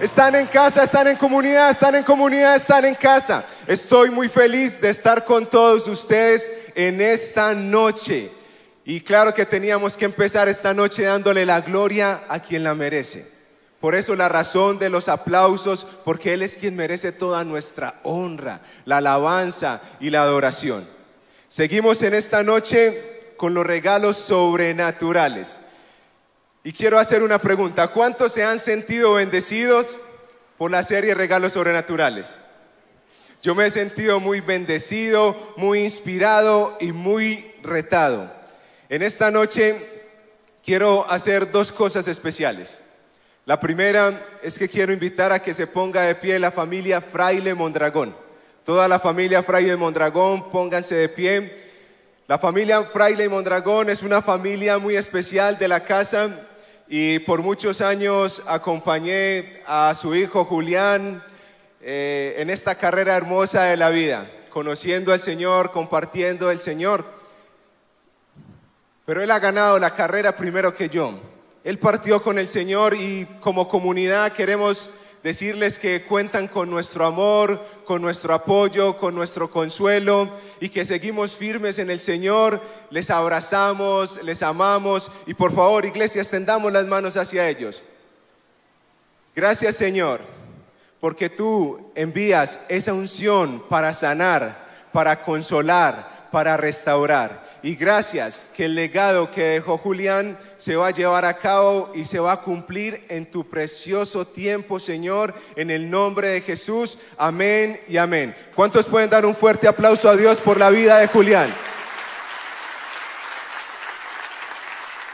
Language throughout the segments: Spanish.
Están en casa, están en comunidad, están en comunidad, están en casa. Estoy muy feliz de estar con todos ustedes en esta noche. Y claro que teníamos que empezar esta noche dándole la gloria a quien la merece. Por eso la razón de los aplausos, porque Él es quien merece toda nuestra honra, la alabanza y la adoración. Seguimos en esta noche con los regalos sobrenaturales. Y quiero hacer una pregunta. ¿Cuántos se han sentido bendecidos por la serie Regalos Sobrenaturales? Yo me he sentido muy bendecido, muy inspirado y muy retado. En esta noche quiero hacer dos cosas especiales. La primera es que quiero invitar a que se ponga de pie la familia Fraile Mondragón. Toda la familia Fraile Mondragón, pónganse de pie. La familia Fraile Mondragón es una familia muy especial de la casa y por muchos años acompañé a su hijo Julián eh, en esta carrera hermosa de la vida, conociendo al Señor, compartiendo el Señor. Pero Él ha ganado la carrera primero que yo. Él partió con el Señor y como comunidad queremos decirles que cuentan con nuestro amor, con nuestro apoyo, con nuestro consuelo y que seguimos firmes en el Señor, les abrazamos, les amamos y por favor, iglesia, extendamos las manos hacia ellos. Gracias Señor, porque tú envías esa unción para sanar, para consolar, para restaurar. Y gracias que el legado que dejó Julián se va a llevar a cabo y se va a cumplir en tu precioso tiempo, Señor, en el nombre de Jesús. Amén y amén. ¿Cuántos pueden dar un fuerte aplauso a Dios por la vida de Julián?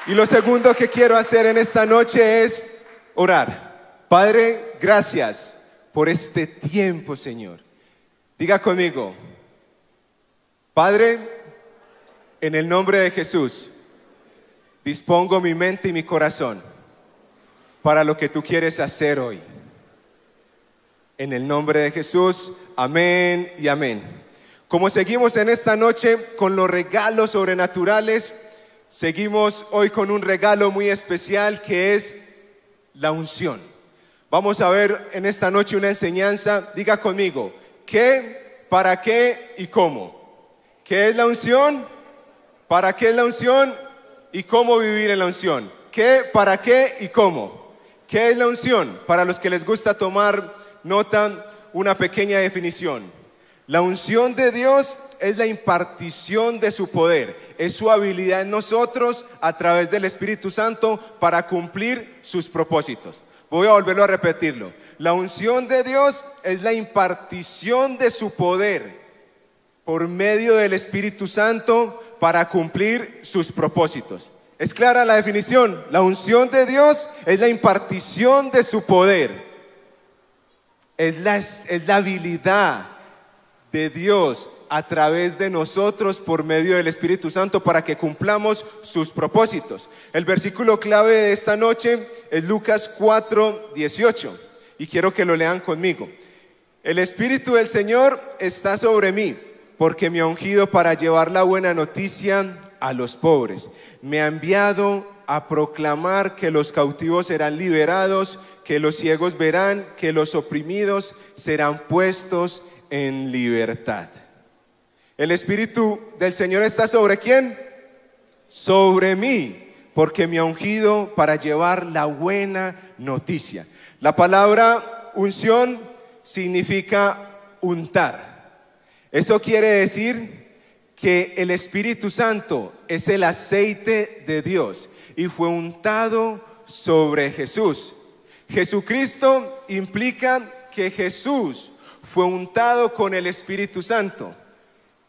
Y lo segundo que quiero hacer en esta noche es orar. Padre, gracias por este tiempo, Señor. Diga conmigo, Padre, en el nombre de Jesús, dispongo mi mente y mi corazón para lo que tú quieres hacer hoy. En el nombre de Jesús, amén y amén. Como seguimos en esta noche con los regalos sobrenaturales, seguimos hoy con un regalo muy especial que es la unción. Vamos a ver en esta noche una enseñanza, diga conmigo, ¿qué, para qué y cómo? ¿Qué es la unción? ¿Para qué es la unción y cómo vivir en la unción? ¿Qué, para qué y cómo? ¿Qué es la unción? Para los que les gusta tomar nota, una pequeña definición. La unción de Dios es la impartición de su poder, es su habilidad en nosotros a través del Espíritu Santo para cumplir sus propósitos. Voy a volverlo a repetirlo. La unción de Dios es la impartición de su poder por medio del Espíritu Santo para cumplir sus propósitos. ¿Es clara la definición? La unción de Dios es la impartición de su poder. Es la, es la habilidad de Dios a través de nosotros por medio del Espíritu Santo para que cumplamos sus propósitos. El versículo clave de esta noche es Lucas 4, 18 y quiero que lo lean conmigo. El Espíritu del Señor está sobre mí porque me ha ungido para llevar la buena noticia a los pobres. Me ha enviado a proclamar que los cautivos serán liberados, que los ciegos verán, que los oprimidos serán puestos en libertad. El Espíritu del Señor está sobre quién? Sobre mí, porque me ha ungido para llevar la buena noticia. La palabra unción significa untar. Eso quiere decir que el Espíritu Santo es el aceite de Dios y fue untado sobre Jesús. Jesucristo implica que Jesús fue untado con el Espíritu Santo.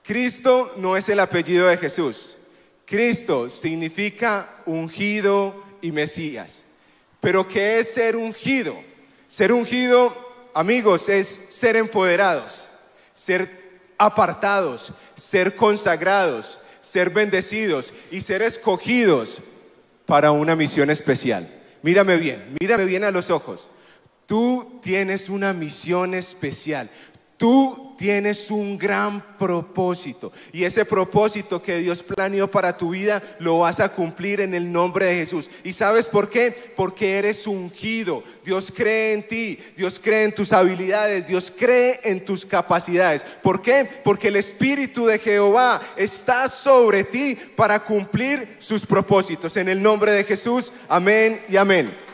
Cristo no es el apellido de Jesús. Cristo significa ungido y Mesías. Pero ¿qué es ser ungido? Ser ungido, amigos, es ser empoderados, ser apartados, ser consagrados, ser bendecidos y ser escogidos para una misión especial. Mírame bien, mírame bien a los ojos. Tú tienes una misión especial. Tú tienes un gran propósito y ese propósito que Dios planeó para tu vida lo vas a cumplir en el nombre de Jesús. ¿Y sabes por qué? Porque eres ungido. Dios cree en ti, Dios cree en tus habilidades, Dios cree en tus capacidades. ¿Por qué? Porque el Espíritu de Jehová está sobre ti para cumplir sus propósitos. En el nombre de Jesús, amén y amén.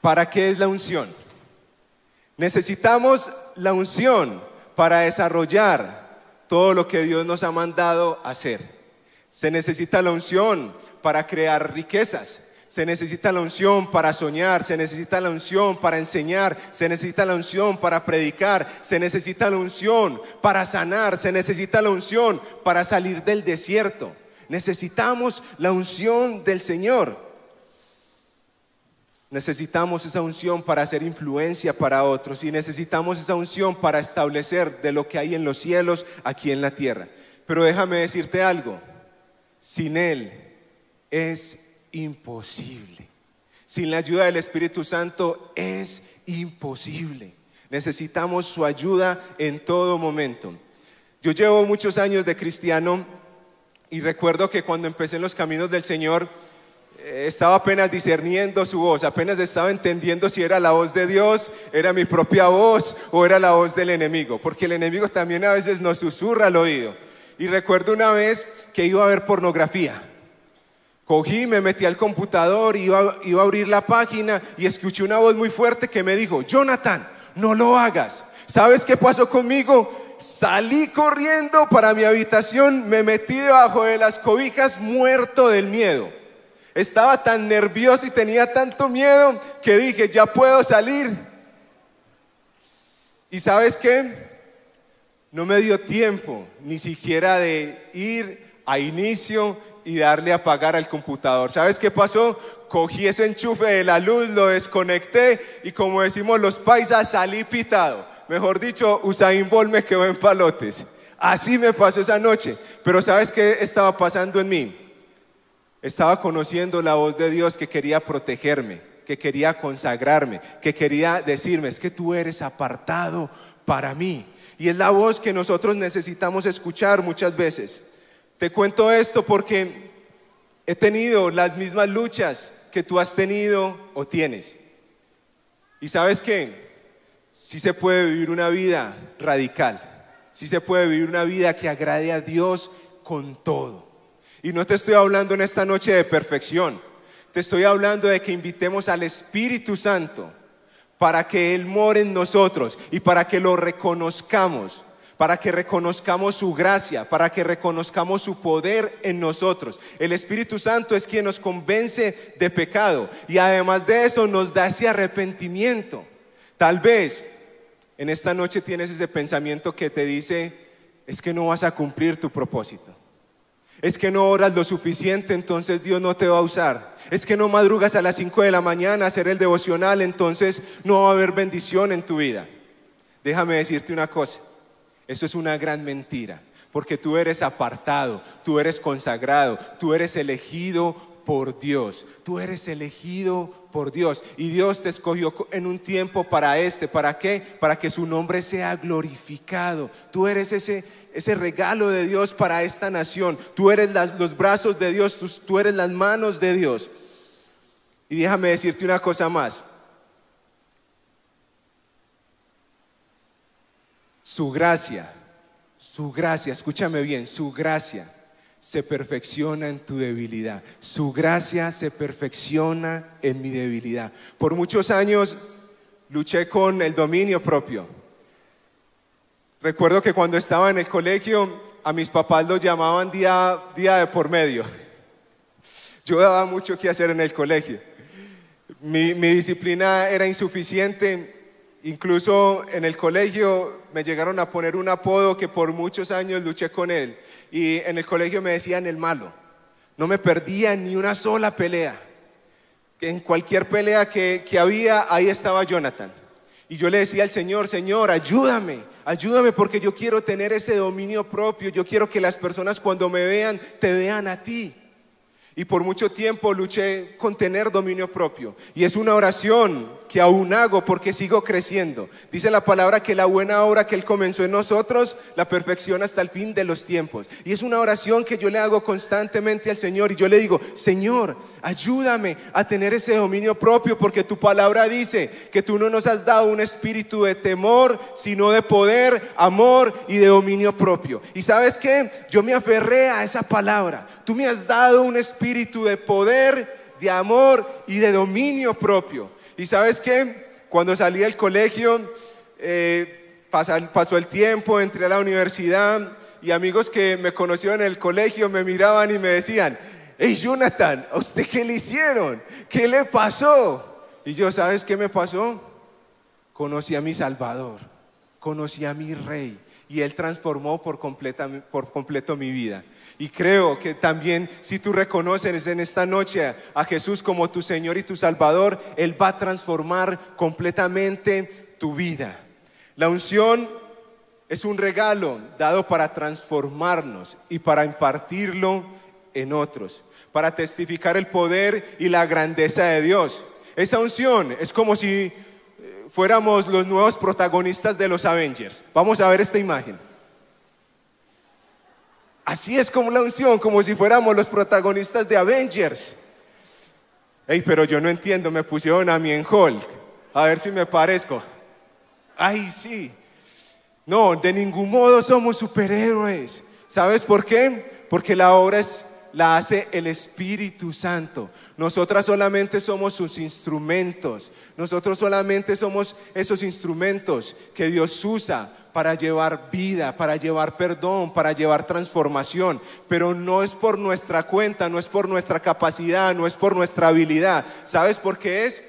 ¿Para qué es la unción? Necesitamos la unción para desarrollar todo lo que Dios nos ha mandado hacer. Se necesita la unción para crear riquezas. Se necesita la unción para soñar, se necesita la unción para enseñar, se necesita la unción para predicar, se necesita la unción para sanar, se necesita la unción para salir del desierto. Necesitamos la unción del Señor. Necesitamos esa unción para hacer influencia para otros y necesitamos esa unción para establecer de lo que hay en los cielos aquí en la tierra. Pero déjame decirte algo, sin Él es imposible. Sin la ayuda del Espíritu Santo es imposible. Necesitamos su ayuda en todo momento. Yo llevo muchos años de cristiano y recuerdo que cuando empecé en los caminos del Señor, estaba apenas discerniendo su voz, apenas estaba entendiendo si era la voz de Dios, era mi propia voz o era la voz del enemigo, porque el enemigo también a veces nos susurra al oído. Y recuerdo una vez que iba a ver pornografía. Cogí, me metí al computador, iba, iba a abrir la página y escuché una voz muy fuerte que me dijo, Jonathan, no lo hagas. ¿Sabes qué pasó conmigo? Salí corriendo para mi habitación, me metí debajo de las cobijas muerto del miedo. Estaba tan nervioso y tenía tanto miedo que dije, ya puedo salir. ¿Y sabes qué? No me dio tiempo ni siquiera de ir a inicio y darle a apagar al computador. ¿Sabes qué pasó? Cogí ese enchufe de la luz, lo desconecté y como decimos los paisas, salí pitado. Mejor dicho, Usain Bolt me quedó en palotes. Así me pasó esa noche. Pero ¿sabes qué estaba pasando en mí? Estaba conociendo la voz de Dios que quería protegerme, que quería consagrarme, que quería decirme, es que tú eres apartado para mí. Y es la voz que nosotros necesitamos escuchar muchas veces. Te cuento esto porque he tenido las mismas luchas que tú has tenido o tienes. Y sabes qué? Sí se puede vivir una vida radical. Sí se puede vivir una vida que agrade a Dios con todo. Y no te estoy hablando en esta noche de perfección. Te estoy hablando de que invitemos al Espíritu Santo para que Él more en nosotros y para que lo reconozcamos, para que reconozcamos su gracia, para que reconozcamos su poder en nosotros. El Espíritu Santo es quien nos convence de pecado y además de eso nos da ese arrepentimiento. Tal vez en esta noche tienes ese pensamiento que te dice, es que no vas a cumplir tu propósito. Es que no oras lo suficiente, entonces Dios no te va a usar. Es que no madrugas a las 5 de la mañana a hacer el devocional, entonces no va a haber bendición en tu vida. Déjame decirte una cosa, eso es una gran mentira, porque tú eres apartado, tú eres consagrado, tú eres elegido por Dios, tú eres elegido por Dios y Dios te escogió en un tiempo para este, ¿para qué? Para que su nombre sea glorificado. Tú eres ese ese regalo de Dios para esta nación. Tú eres los brazos de Dios, tú, tú eres las manos de Dios. Y déjame decirte una cosa más. Su gracia, su gracia, escúchame bien, su gracia se perfecciona en tu debilidad. Su gracia se perfecciona en mi debilidad. Por muchos años luché con el dominio propio. Recuerdo que cuando estaba en el colegio, a mis papás los llamaban día, día de por medio. Yo daba mucho que hacer en el colegio. Mi, mi disciplina era insuficiente. Incluso en el colegio me llegaron a poner un apodo que por muchos años luché con él. Y en el colegio me decían el malo. No me perdía ni una sola pelea. En cualquier pelea que, que había, ahí estaba Jonathan. Y yo le decía al Señor, Señor, ayúdame, ayúdame porque yo quiero tener ese dominio propio, yo quiero que las personas cuando me vean te vean a ti. Y por mucho tiempo luché con tener dominio propio. Y es una oración que aún hago porque sigo creciendo. Dice la palabra que la buena obra que Él comenzó en nosotros la perfecciona hasta el fin de los tiempos. Y es una oración que yo le hago constantemente al Señor. Y yo le digo, Señor, ayúdame a tener ese dominio propio porque tu palabra dice que tú no nos has dado un espíritu de temor, sino de poder, amor y de dominio propio. Y sabes qué? Yo me aferré a esa palabra. Tú me has dado un espíritu de poder, de amor y de dominio propio. Y sabes qué? Cuando salí del colegio, eh, pasó el tiempo, entré a la universidad y amigos que me conocieron en el colegio me miraban y me decían, hey Jonathan, ¿a usted qué le hicieron? ¿Qué le pasó? Y yo, ¿sabes qué me pasó? Conocí a mi Salvador, conocí a mi Rey y Él transformó por, por completo mi vida. Y creo que también si tú reconoces en esta noche a Jesús como tu Señor y tu Salvador, Él va a transformar completamente tu vida. La unción es un regalo dado para transformarnos y para impartirlo en otros para testificar el poder y la grandeza de Dios. Esa unción es como si eh, fuéramos los nuevos protagonistas de los Avengers. Vamos a ver esta imagen. Así es como la unción, como si fuéramos los protagonistas de Avengers. Ey, pero yo no entiendo, me pusieron a mí en Hulk. A ver si me parezco. Ay, sí. No, de ningún modo somos superhéroes. ¿Sabes por qué? Porque la obra es la hace el Espíritu Santo. Nosotras solamente somos sus instrumentos. Nosotros solamente somos esos instrumentos que Dios usa para llevar vida, para llevar perdón, para llevar transformación. Pero no es por nuestra cuenta, no es por nuestra capacidad, no es por nuestra habilidad. ¿Sabes por qué es?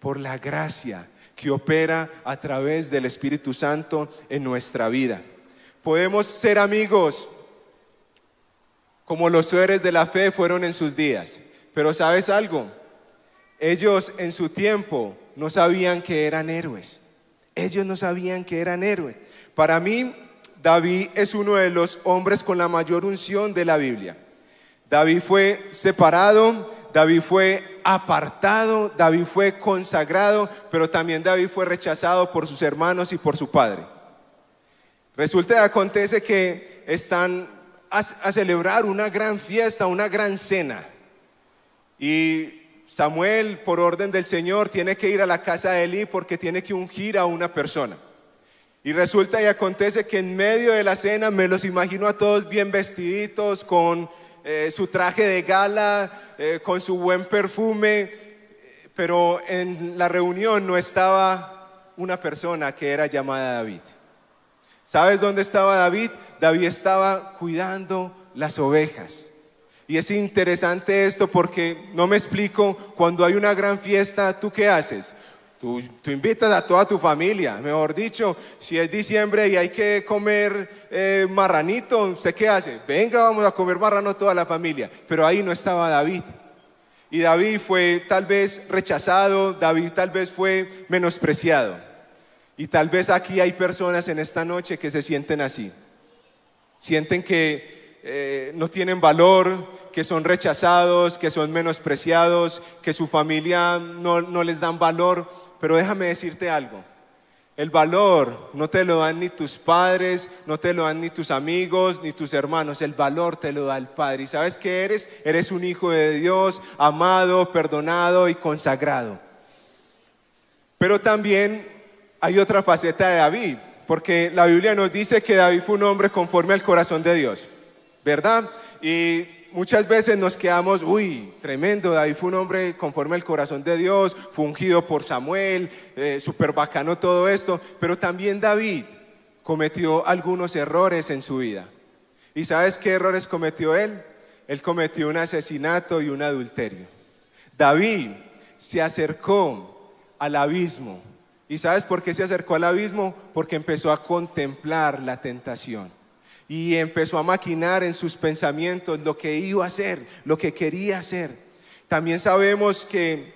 Por la gracia que opera a través del Espíritu Santo en nuestra vida. Podemos ser amigos como los seres de la fe fueron en sus días. Pero sabes algo, ellos en su tiempo no sabían que eran héroes. Ellos no sabían que eran héroes. Para mí, David es uno de los hombres con la mayor unción de la Biblia. David fue separado, David fue apartado, David fue consagrado, pero también David fue rechazado por sus hermanos y por su padre. Resulta y acontece que están a, celebrar una gran fiesta, una gran cena. Y Samuel, por orden del Señor, tiene que ir a la casa de Eli porque tiene que ungir a una persona. Y resulta y acontece que en medio de la cena me los imagino a todos bien vestiditos, con eh, su traje de gala, eh, con su buen perfume, pero en la reunión no estaba una persona que era llamada David. ¿Sabes dónde estaba David? David estaba cuidando las ovejas. Y es interesante esto porque no me explico, cuando hay una gran fiesta, ¿tú qué haces? Tú, invitas a toda tu familia, mejor dicho, si es diciembre y hay que comer eh, marranito, ¿usted qué hace? Venga, vamos a comer marrano toda la familia. Pero ahí no estaba David. Y David fue tal vez rechazado, David tal vez fue menospreciado. Y tal vez aquí hay personas en esta noche que se sienten así. Sienten que eh, no tienen valor, que son rechazados, que son menospreciados, que su familia no, no les dan valor. Pero déjame decirte algo. El valor no te lo dan ni tus padres, no te lo dan ni tus amigos, ni tus hermanos. El valor te lo da el Padre. ¿Y sabes qué eres? Eres un hijo de Dios, amado, perdonado y consagrado. Pero también hay otra faceta de David, porque la Biblia nos dice que David fue un hombre conforme al corazón de Dios, ¿verdad? Y muchas veces nos quedamos, uy, tremendo, David fue un hombre conforme al corazón de Dios, fue ungido por Samuel, eh, súper bacano todo esto, pero también David cometió algunos errores en su vida. ¿Y sabes qué errores cometió él? Él cometió un asesinato y un adulterio. David se acercó al abismo ¿Y sabes por qué se acercó al abismo? Porque empezó a contemplar la tentación. Y empezó a maquinar en sus pensamientos lo que iba a hacer, lo que quería hacer. También sabemos que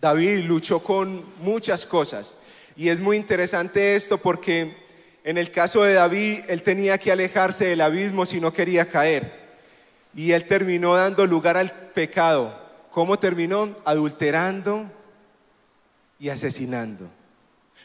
David luchó con muchas cosas. Y es muy interesante esto porque en el caso de David, él tenía que alejarse del abismo si no quería caer. y él terminó dando lugar al pecado. ¿Cómo terminó? Adulterando y asesinando.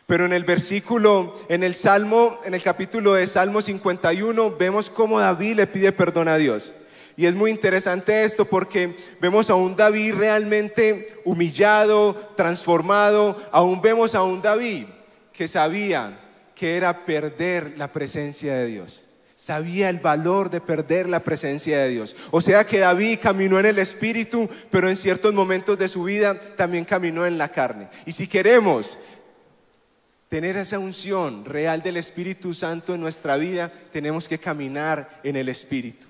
Pero en el versículo, en el Salmo, en el capítulo de Salmo 51, vemos cómo David le pide perdón a Dios. Y es muy interesante esto porque vemos a un David realmente humillado, transformado. Aún vemos a un David que sabía que era perder la presencia de Dios. Sabía el valor de perder la presencia de Dios. O sea que David caminó en el Espíritu, pero en ciertos momentos de su vida también caminó en la carne. Y si queremos tener esa unción real del Espíritu Santo en nuestra vida, tenemos que caminar en el Espíritu.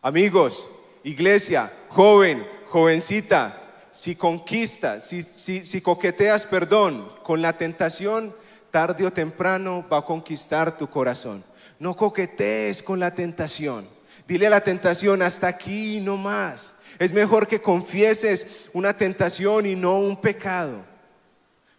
Amigos, iglesia, joven, jovencita, si conquistas, si, si, coqueteas, perdón, con la tentación, tarde o temprano va a conquistar tu corazón. No coquetees con la tentación. Dile a la tentación, hasta aquí no más. Es mejor que confieses una tentación y no un pecado.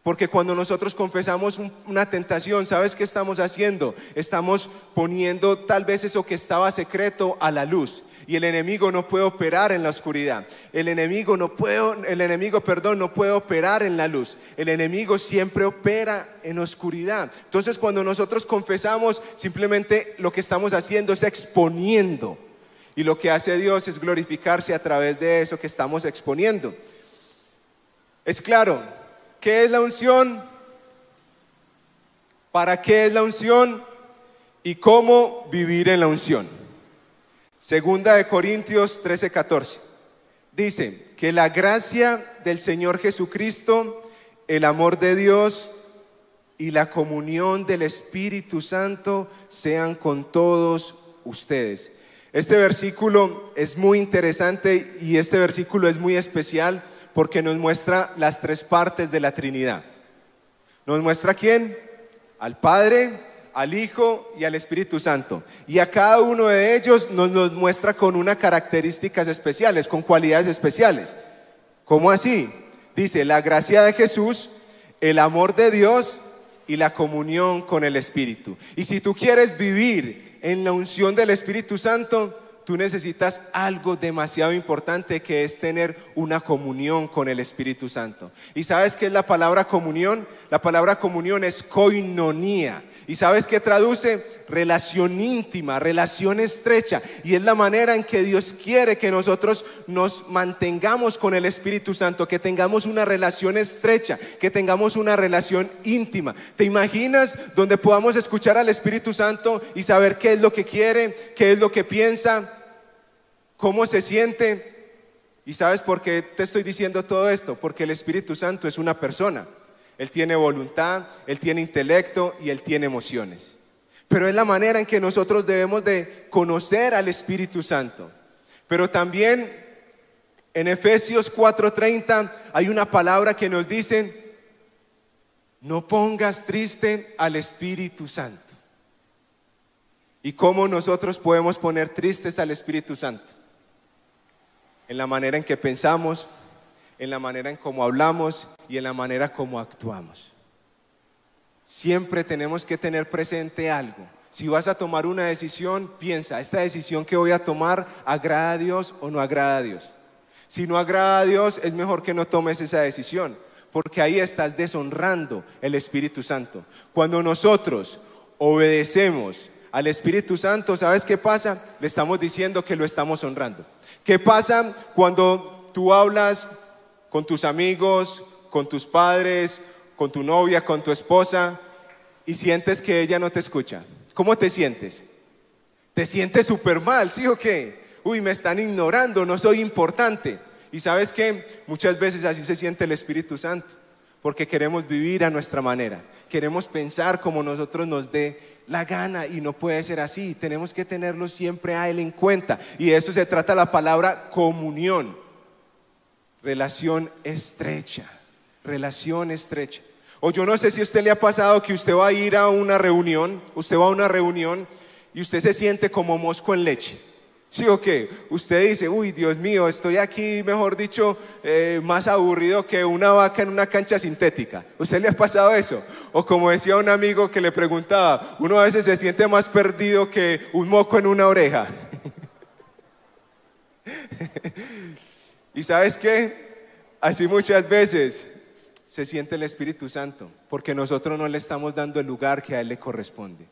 Porque cuando nosotros confesamos una tentación, ¿sabes qué estamos haciendo? Estamos poniendo tal vez eso que estaba secreto a la luz. Y el enemigo no puede operar en la oscuridad. El enemigo no puede, el enemigo, perdón, no puede operar en la luz. El enemigo siempre opera en oscuridad. Entonces, cuando nosotros confesamos, simplemente lo que estamos haciendo es exponiendo. Y lo que hace Dios es glorificarse a través de eso que estamos exponiendo. Es claro, ¿qué es la unción? ¿Para qué es la unción? ¿Y cómo vivir en la unción? Segunda de Corintios 13, 14. Dice que la gracia del Señor Jesucristo, el amor de Dios y la comunión del Espíritu Santo sean con todos ustedes. Este versículo es muy interesante y este versículo es muy especial porque nos muestra las tres partes de la Trinidad. Nos muestra quién? Al Padre, al Hijo y al Espíritu Santo. Y a cada uno de ellos nos los muestra con unas características especiales, con cualidades especiales. ¿Cómo así? Dice, la gracia de Jesús, el amor de Dios y la comunión con el Espíritu. Y si tú quieres vivir en la unción del Espíritu Santo, tú necesitas algo demasiado importante que es tener una comunión con el Espíritu Santo. ¿Y sabes qué es la palabra comunión? La palabra comunión es koinonía. ¿Y sabes qué traduce? Relación íntima, relación estrecha. Y es la manera en que Dios quiere que nosotros nos mantengamos con el Espíritu Santo, que tengamos una relación estrecha, que tengamos una relación íntima. ¿Te imaginas donde podamos escuchar al Espíritu Santo y saber qué es lo que quiere, qué es lo que piensa? cómo se siente. ¿Y sabes por qué te estoy diciendo todo esto? Porque el Espíritu Santo es una persona. Él tiene voluntad, Él tiene intelecto y Él tiene emociones. Pero es la manera en que nosotros debemos de conocer al Espíritu Santo. Pero también en Efesios 4:30 hay una palabra que nos dice, no pongas triste al Espíritu Santo. ¿Y cómo nosotros podemos poner tristes al Espíritu Santo? en la manera en que pensamos, en la manera en cómo hablamos y en la manera como actuamos. Siempre tenemos que tener presente algo. Si vas a tomar una decisión, piensa, ¿esta decisión que voy a tomar agrada a Dios o no agrada a Dios? Si no agrada a Dios, es mejor que no tomes esa decisión, porque ahí estás deshonrando el Espíritu Santo. Cuando nosotros obedecemos al Espíritu Santo, ¿sabes qué pasa? Le estamos diciendo que lo estamos honrando. ¿Qué pasa cuando tú hablas con tus amigos, con tus padres, con tu novia, con tu esposa y sientes que ella no te escucha? ¿Cómo te sientes? Te sientes súper mal, ¿sí o qué? Uy, me están ignorando, no soy importante. Y sabes que muchas veces así se siente el Espíritu Santo, porque queremos vivir a nuestra manera, queremos pensar como nosotros nos dé la gana y no puede ser así. Tenemos que tenerlo siempre a Él en cuenta. Y de eso se trata la palabra comunión. Relación estrecha. Relación estrecha. O yo no sé si a usted le ha pasado que usted va a ir a una reunión, usted va a una reunión y usted se siente como mosco en leche. ¿Sí o qué? Usted dice, uy, Dios mío, estoy aquí, mejor dicho, eh, más aburrido que una vaca en una cancha sintética. ¿Usted le ha pasado eso? O como decía un amigo que le preguntaba, uno a veces se siente más perdido que un moco en una oreja. y sabes qué? Así muchas veces se siente el Espíritu Santo, porque nosotros no le estamos dando el lugar que a Él le corresponde.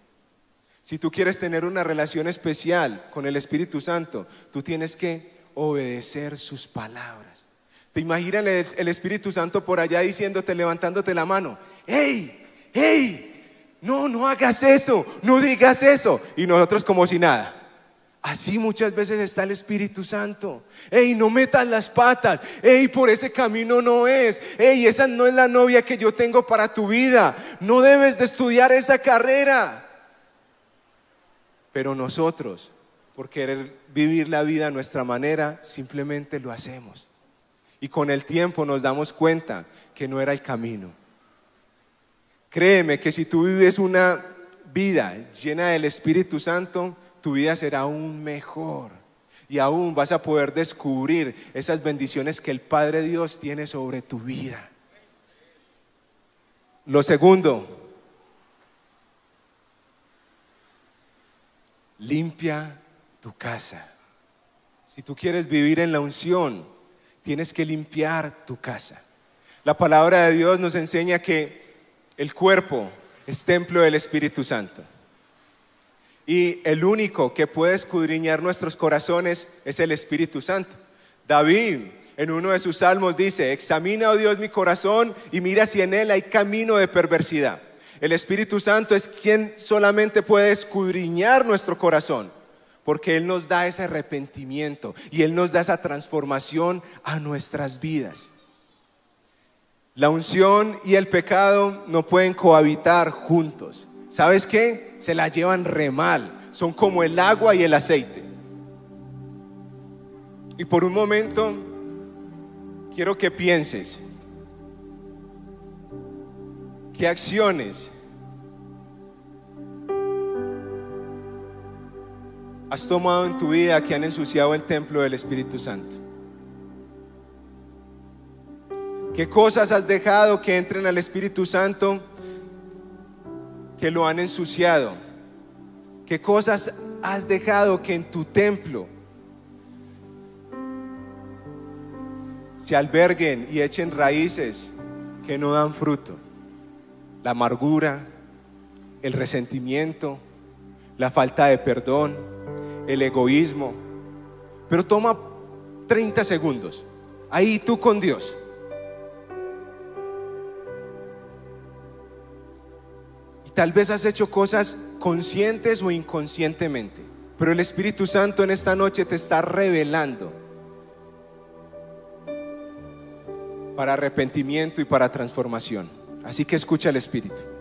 Si tú quieres tener una relación especial con el Espíritu Santo, tú tienes que obedecer sus palabras. Te imaginas el Espíritu Santo por allá diciéndote, levantándote la mano, hey, hey, no, no hagas eso, no digas eso. Y nosotros como si nada. Así muchas veces está el Espíritu Santo. Ey, no metas las patas. Ey, por ese camino no es. Ey, esa no es la novia que yo tengo para tu vida. No debes de estudiar esa carrera. Pero nosotros, por querer vivir la vida a nuestra manera, simplemente lo hacemos. Y con el tiempo nos damos cuenta que no era el camino. Créeme que si tú vives una vida llena del Espíritu Santo, tu vida será aún mejor. Y aún vas a poder descubrir esas bendiciones que el Padre Dios tiene sobre tu vida. Lo segundo, limpia tu casa. Si tú quieres vivir en la unción, tienes que limpiar tu casa. La palabra de Dios nos enseña que el cuerpo es templo del Espíritu Santo. Y el único que puede escudriñar nuestros corazones es el Espíritu Santo. David en uno de sus salmos dice, examina, oh Dios, mi corazón y mira si en él hay camino de perversidad. El Espíritu Santo es quien solamente puede escudriñar nuestro corazón, porque Él nos da ese arrepentimiento y Él nos da esa transformación a nuestras vidas. La unción y el pecado no pueden cohabitar juntos. ¿Sabes qué? Se la llevan re mal. Son como el agua y el aceite. Y por un momento quiero que pienses, ¿qué acciones has tomado en tu vida que han ensuciado el templo del Espíritu Santo? ¿Qué cosas has dejado que entren al Espíritu Santo que lo han ensuciado? ¿Qué cosas has dejado que en tu templo se alberguen y echen raíces que no dan fruto? La amargura, el resentimiento, la falta de perdón el egoísmo. Pero toma 30 segundos. Ahí tú con Dios. Tal vez has hecho cosas conscientes o inconscientemente. Pero el Espíritu Santo en esta noche te está revelando para arrepentimiento y para transformación. Así que escucha el Espíritu.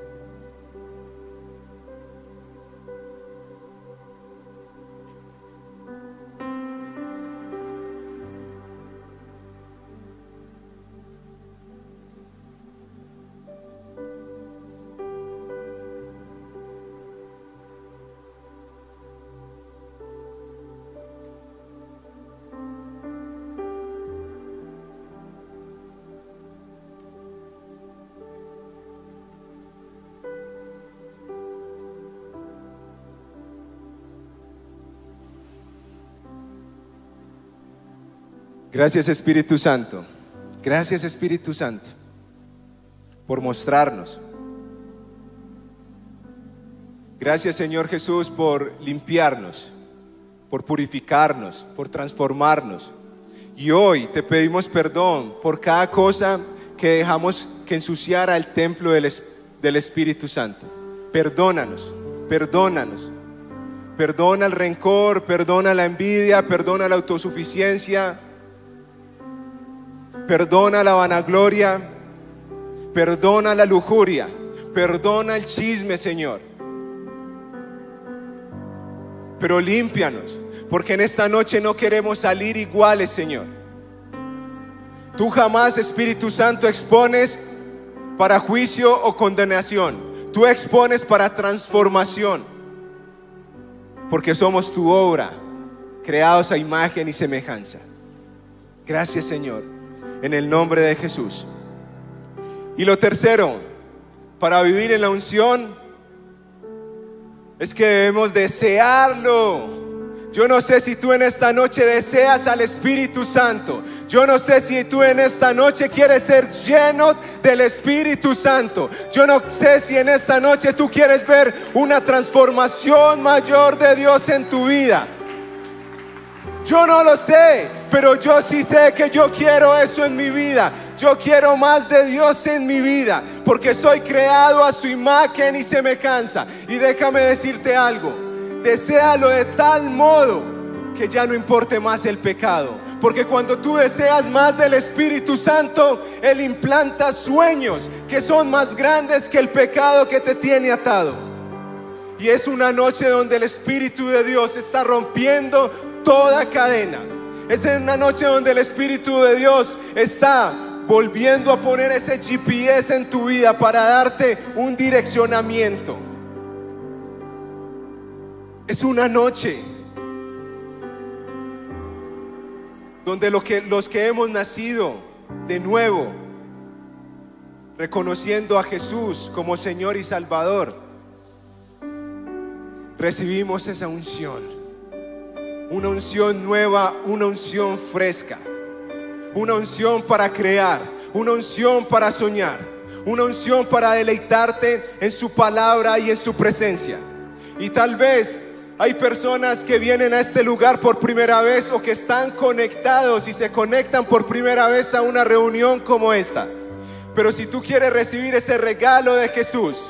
Gracias Espíritu Santo. Gracias Espíritu Santo por mostrarnos. Gracias Señor Jesús por limpiarnos, por purificarnos, por transformarnos. Y hoy te pedimos perdón por cada cosa que dejamos que ensuciara el templo del, Espíritu Santo. Perdónanos, perdónanos. Perdona el rencor, perdona la envidia, perdona la autosuficiencia perdona la vanagloria, perdona la lujuria, perdona el chisme, Señor. Pero límpianos, porque en esta noche no queremos salir iguales, Señor. Tú jamás, Espíritu Santo, expones para juicio o condenación. Tú expones para transformación, porque somos tu obra, creados a imagen y semejanza. Gracias, Señor en el nombre de Jesús. Y lo tercero, para vivir en la unción, es que debemos desearlo, Yo no sé si tú en esta noche deseas al Espíritu Santo. Yo no sé si tú en esta noche quieres ser lleno del Espíritu Santo. Yo no sé si en esta noche tú quieres ver una transformación mayor de Dios en tu vida. Yo no lo sé, pero yo sí sé que yo quiero eso en mi vida. Yo quiero más de Dios en mi vida, porque soy creado a su imagen y semejanza. Y déjame decirte algo, deséalo de tal modo que ya no importe más el pecado. Porque cuando tú deseas más del Espíritu Santo, Él implanta sueños que son más grandes que el pecado que te tiene atado. Y es una noche donde el Espíritu de Dios está rompiendo toda cadena. Es una noche donde el Espíritu de Dios está volviendo a poner ese GPS en tu vida para darte un direccionamiento. Es una noche donde que, los que hemos nacido de nuevo, reconociendo a Jesús como Señor y Salvador, recibimos esa unción. Una unción nueva, una unción fresca, una unción para crear, una unción para soñar, una unción para deleitarte en su palabra y en su presencia. Y tal vez hay personas que vienen a este lugar por primera vez o que están conectados y se conectan por primera vez a una reunión como esta. Pero si tú quieres recibir ese regalo de Jesús,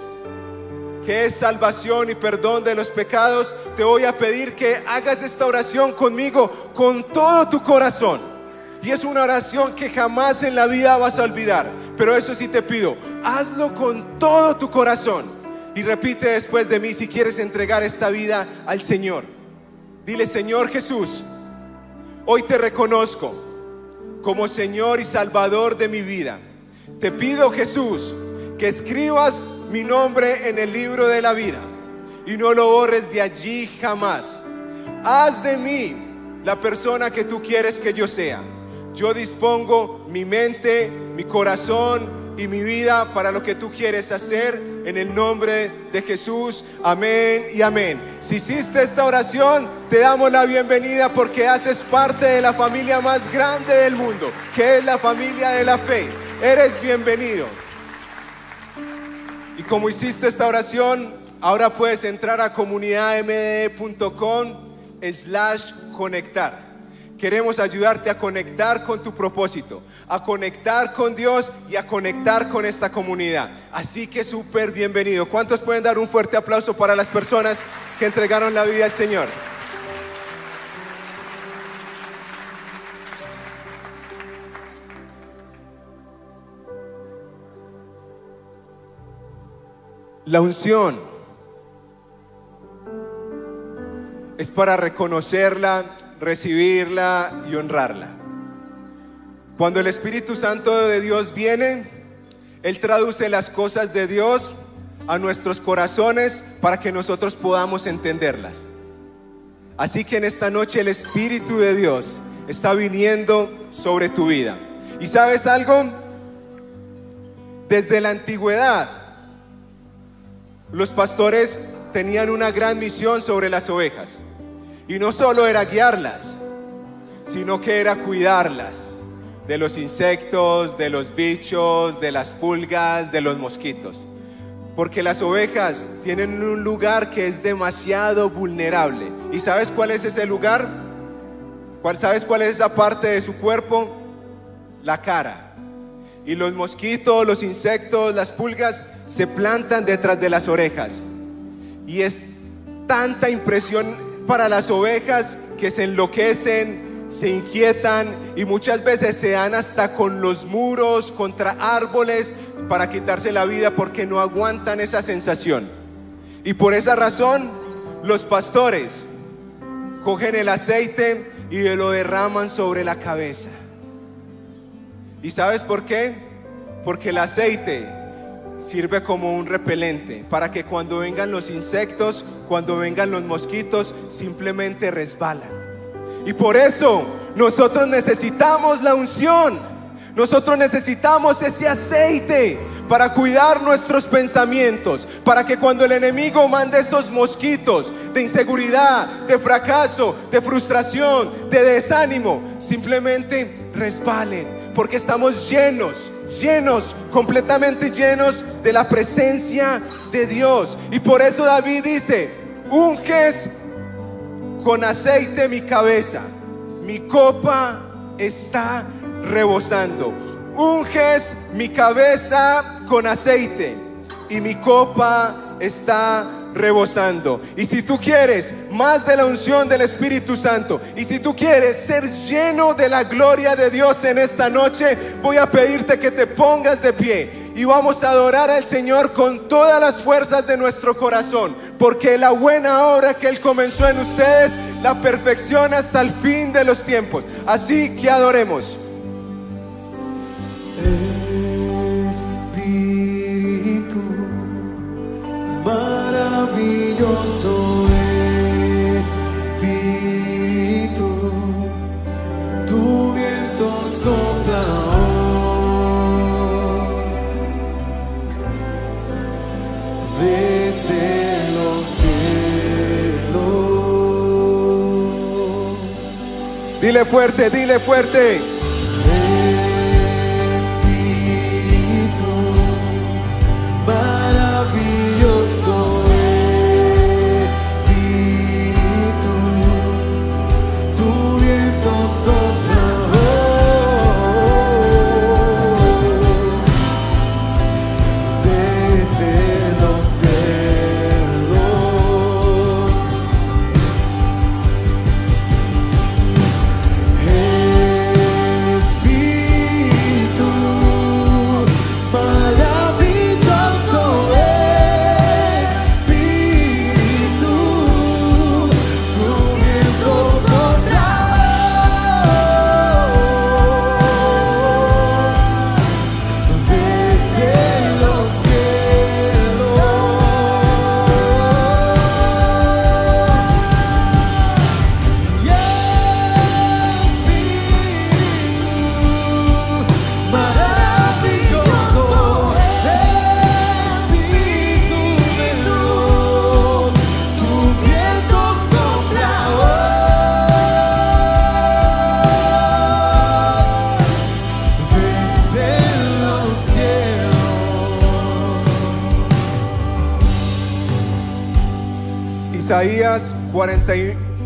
que es salvación y perdón de los pecados, te voy a pedir que hagas esta oración conmigo con todo tu corazón. Y es una oración que jamás en la vida vas a olvidar. Pero eso sí te pido, hazlo con todo tu corazón. Y repite después de mí si quieres entregar esta vida al Señor. Dile, Señor Jesús, hoy te reconozco como Señor y Salvador de mi vida. Te pido, Jesús, que escribas mi nombre en el libro de la vida y no lo borres de allí jamás. Haz de mí la persona que tú quieres que yo sea. Yo dispongo mi mente, mi corazón y mi vida para lo que tú quieres hacer en el nombre de Jesús. Amén y amén. Si hiciste esta oración, te damos la bienvenida porque haces parte de la familia más grande del mundo, que es la familia de la fe. Eres bienvenido. Y como hiciste esta oración, ahora puedes entrar a comunidadmde.com slash conectar. Queremos ayudarte a conectar con tu propósito, a conectar con Dios y a conectar con esta comunidad. Así que súper bienvenido. ¿Cuántos pueden dar un fuerte aplauso para las personas que entregaron la vida al Señor? La unción es para reconocerla, recibirla y honrarla. Cuando el Espíritu Santo de Dios viene, Él traduce las cosas de Dios a nuestros corazones para que nosotros podamos entenderlas. Así que en esta noche el Espíritu de Dios está viniendo sobre tu vida. ¿Y sabes algo? Desde la antigüedad, los pastores tenían una gran misión sobre las ovejas. Y no solo era guiarlas, sino que era cuidarlas de los insectos, de los bichos, de las pulgas, de los mosquitos. Porque las ovejas tienen un lugar que es demasiado vulnerable. ¿Y sabes cuál es ese lugar? ¿Cuál, ¿Sabes cuál es esa parte de su cuerpo? La cara. Y los mosquitos, los insectos, las pulgas se plantan detrás de las orejas. Y es tanta impresión para las ovejas que se enloquecen, se inquietan y muchas veces se dan hasta con los muros, contra árboles, para quitarse la vida porque no aguantan esa sensación. Y por esa razón los pastores cogen el aceite y lo derraman sobre la cabeza. ¿Y sabes por qué? Porque el aceite sirve como un repelente para que cuando vengan los insectos, cuando vengan los mosquitos, simplemente resbalan. Y por eso nosotros necesitamos la unción. Nosotros necesitamos ese aceite para cuidar nuestros pensamientos, para que cuando el enemigo mande esos mosquitos de inseguridad, de fracaso, de frustración, de desánimo, simplemente resbalen, porque estamos llenos, llenos, completamente llenos de la presencia de Dios. Y por eso David dice, unges con aceite mi cabeza, mi copa está rebosando. Unges mi cabeza con aceite y mi copa está rebosando. Y si tú quieres más de la unción del Espíritu Santo, y si tú quieres ser lleno de la gloria de Dios en esta noche, voy a pedirte que te pongas de pie y vamos a adorar al Señor con todas las fuerzas de nuestro corazón, porque la buena obra que Él comenzó en ustedes la perfección hasta el fin de los tiempos. Así que adoremos. Dile fuerte, dile fuerte.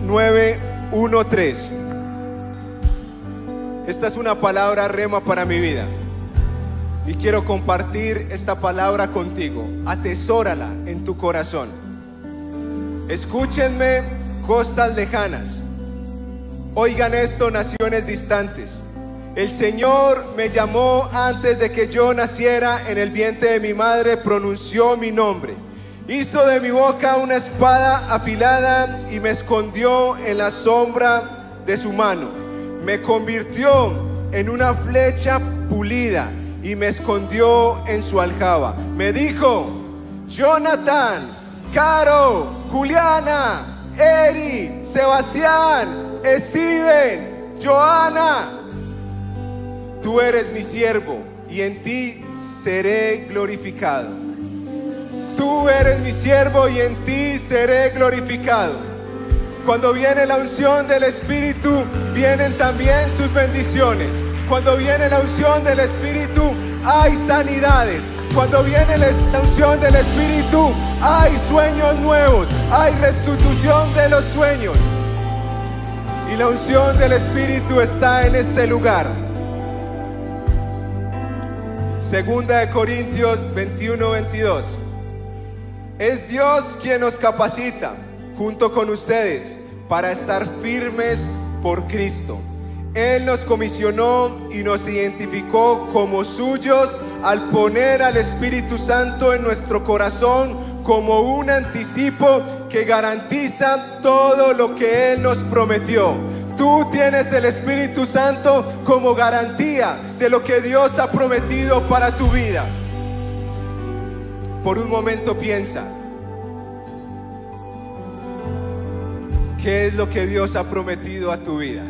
49, 1, 3. Esta es una palabra rema para mi vida. Y quiero compartir esta palabra contigo. Atesórala en tu corazón. Escúchenme, costas lejanas. Oigan esto, naciones distantes. El Señor me llamó antes de que yo naciera en el vientre de mi madre, pronunció mi nombre. Hizo de mi boca una espada afilada y me escondió en la sombra de su mano. Me convirtió en una flecha pulida y me escondió en su aljaba. Me dijo, Jonathan, Caro, Juliana, Eri, Sebastián, Steven, Joana, tú eres mi siervo y en ti seré glorificado. Tú eres mi siervo y en ti seré glorificado. Cuando viene la unción del Espíritu, vienen también sus bendiciones. Cuando viene la unción del Espíritu, hay sanidades. Cuando viene la unción del Espíritu, hay sueños nuevos, hay restitución de los sueños. Y la unción del Espíritu está en este lugar. Segunda de Corintios 21, 22. Es Dios quien nos capacita junto con ustedes para estar firmes por Cristo. Él nos comisionó y nos identificó como suyos al poner al Espíritu Santo en nuestro corazón como un anticipo que garantiza todo lo que Él nos prometió. Tú tienes el Espíritu Santo como garantía de lo que Dios ha prometido para tu vida. Por un momento piensa, ¿qué es lo que Dios ha prometido a tu vida?